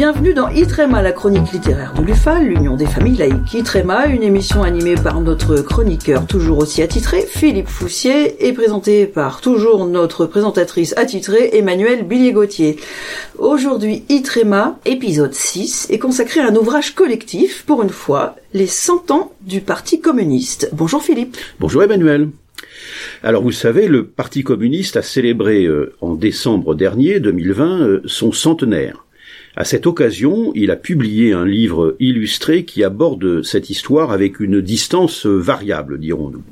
Bienvenue dans Itrema, la chronique littéraire de l'UFAL, l'Union des familles laïques. Itrema, une émission animée par notre chroniqueur toujours aussi attitré, Philippe Foussier, et présentée par toujours notre présentatrice attitrée, Emmanuel Billier-Gauthier. Aujourd'hui, Itrema, épisode 6, est consacré à un ouvrage collectif, pour une fois, les 100 ans du Parti communiste. Bonjour Philippe. Bonjour Emmanuel. Alors vous savez, le Parti communiste a célébré euh, en décembre dernier, 2020, euh, son centenaire. À cette occasion, il a publié un livre illustré qui aborde cette histoire avec une distance variable, dirons-nous.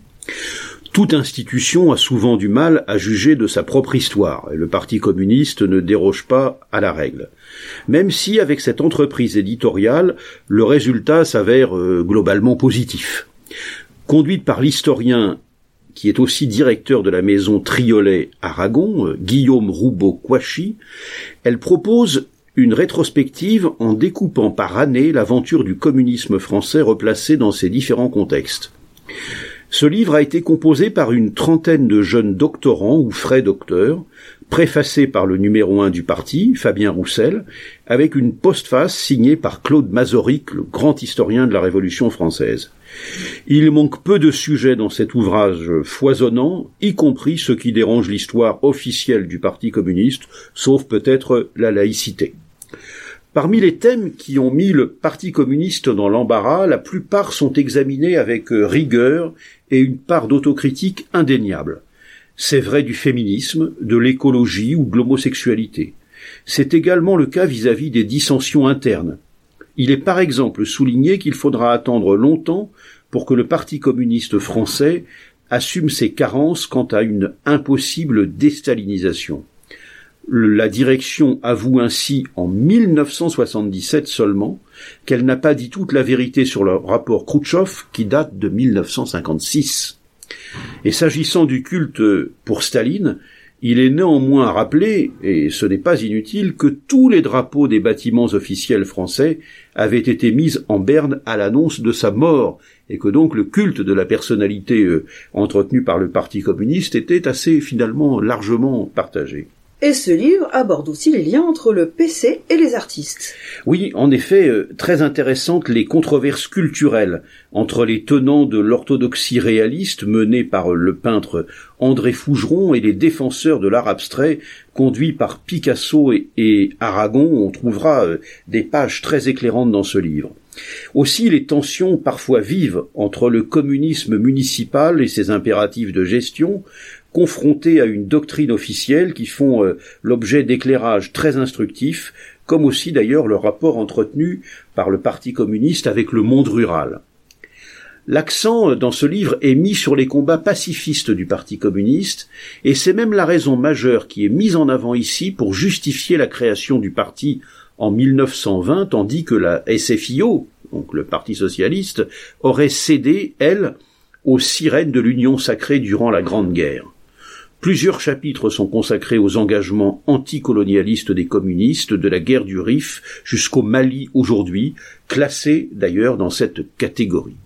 Toute institution a souvent du mal à juger de sa propre histoire, et le Parti communiste ne déroge pas à la règle. Même si, avec cette entreprise éditoriale, le résultat s'avère euh, globalement positif. Conduite par l'historien qui est aussi directeur de la maison Triolet Aragon, euh, Guillaume Roubaud-Quachy, elle propose une rétrospective en découpant par année l'aventure du communisme français replacée dans ses différents contextes. Ce livre a été composé par une trentaine de jeunes doctorants ou frais docteurs, préfacé par le numéro un du parti, Fabien Roussel, avec une postface signée par Claude Mazoric, le grand historien de la Révolution française. Il manque peu de sujets dans cet ouvrage foisonnant, y compris ce qui dérange l'histoire officielle du Parti communiste, sauf peut-être la laïcité. Parmi les thèmes qui ont mis le Parti communiste dans l'embarras, la plupart sont examinés avec euh, rigueur et une part d'autocritique indéniable. C'est vrai du féminisme, de l'écologie ou de l'homosexualité. C'est également le cas vis-à-vis des dissensions internes. Il est par exemple souligné qu'il faudra attendre longtemps pour que le Parti communiste français assume ses carences quant à une impossible déstalinisation. La direction avoue ainsi en 1977 seulement qu'elle n'a pas dit toute la vérité sur le rapport Khrouchtchev qui date de 1956. Et s'agissant du culte pour Staline, il est néanmoins rappelé, et ce n'est pas inutile, que tous les drapeaux des bâtiments officiels français avaient été mis en berne à l'annonce de sa mort, et que donc le culte de la personnalité euh, entretenu par le Parti communiste était assez finalement largement partagé. Et ce livre aborde aussi les liens entre le PC et les artistes. Oui, en effet, euh, très intéressantes les controverses culturelles entre les tenants de l'orthodoxie réaliste menée par le peintre André Fougeron et les défenseurs de l'art abstrait conduits par Picasso et, Aragon. On trouvera euh, des pages très éclairantes dans ce livre. Aussi les tensions parfois vives entre le communisme municipal et ses impératifs de gestion, confrontés à une doctrine officielle qui font euh, l'objet d'éclairages très instructifs, comme aussi d'ailleurs le rapport entretenu par le Parti communiste avec le monde rural. L'accent euh, dans ce livre est mis sur les combats pacifistes du Parti communiste, et c'est même la raison majeure qui est mise en avant ici pour justifier la création du parti en 1920, tandis que la SFIO, donc le Parti socialiste, aurait cédé, elle, aux sirènes de l'Union sacrée durant la Grande Guerre. Plusieurs chapitres sont consacrés aux engagements anticolonialistes des communistes de la guerre du Rif jusqu'au Mali aujourd'hui, classés d'ailleurs dans cette catégorie.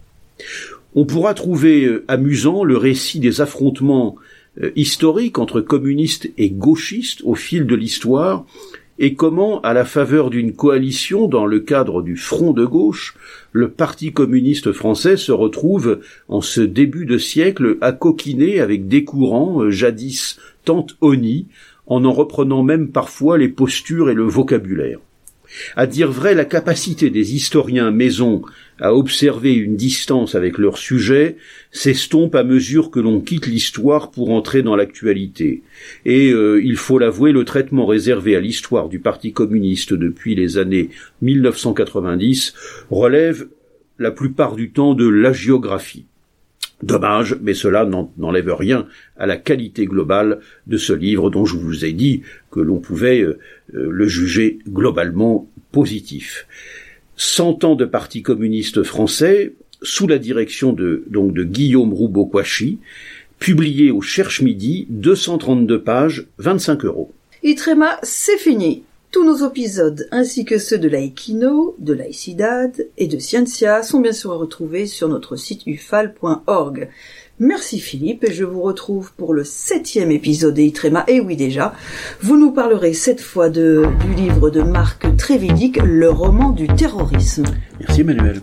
On pourra trouver euh, amusant le récit des affrontements euh, historiques entre communistes et gauchistes au fil de l'histoire, et comment, à la faveur d'une coalition dans le cadre du Front de gauche, le Parti communiste français se retrouve, en ce début de siècle, à coquiner avec des courants euh, jadis tant honnis, en en reprenant même parfois les postures et le vocabulaire. À dire vrai, la capacité des historiens maison à observer une distance avec leur sujet s'estompe à mesure que l'on quitte l'histoire pour entrer dans l'actualité. Et euh, il faut l'avouer, le traitement réservé à l'histoire du Parti communiste depuis les années 1990 relève la plupart du temps de la géographie. Dommage, mais cela n'enlève rien à la qualité globale de ce livre dont je vous ai dit que l'on pouvait euh, euh, le juger globalement positif. Cent ans de parti communiste français, sous la direction de, donc de Guillaume Roubaud-Quachy, publié au Cherche Midi, 232 pages, 25 euros. Itrema, c'est fini. Tous nos épisodes, ainsi que ceux de l'Aikino, de l'Aicidad et de Scientia, sont bien sûr à retrouver sur notre site ufal.org. Merci Philippe et je vous retrouve pour le septième épisode d'Eitrema. Et oui déjà, vous nous parlerez cette fois du livre de Marc Trévidic, Le roman du terrorisme. Merci Emmanuel.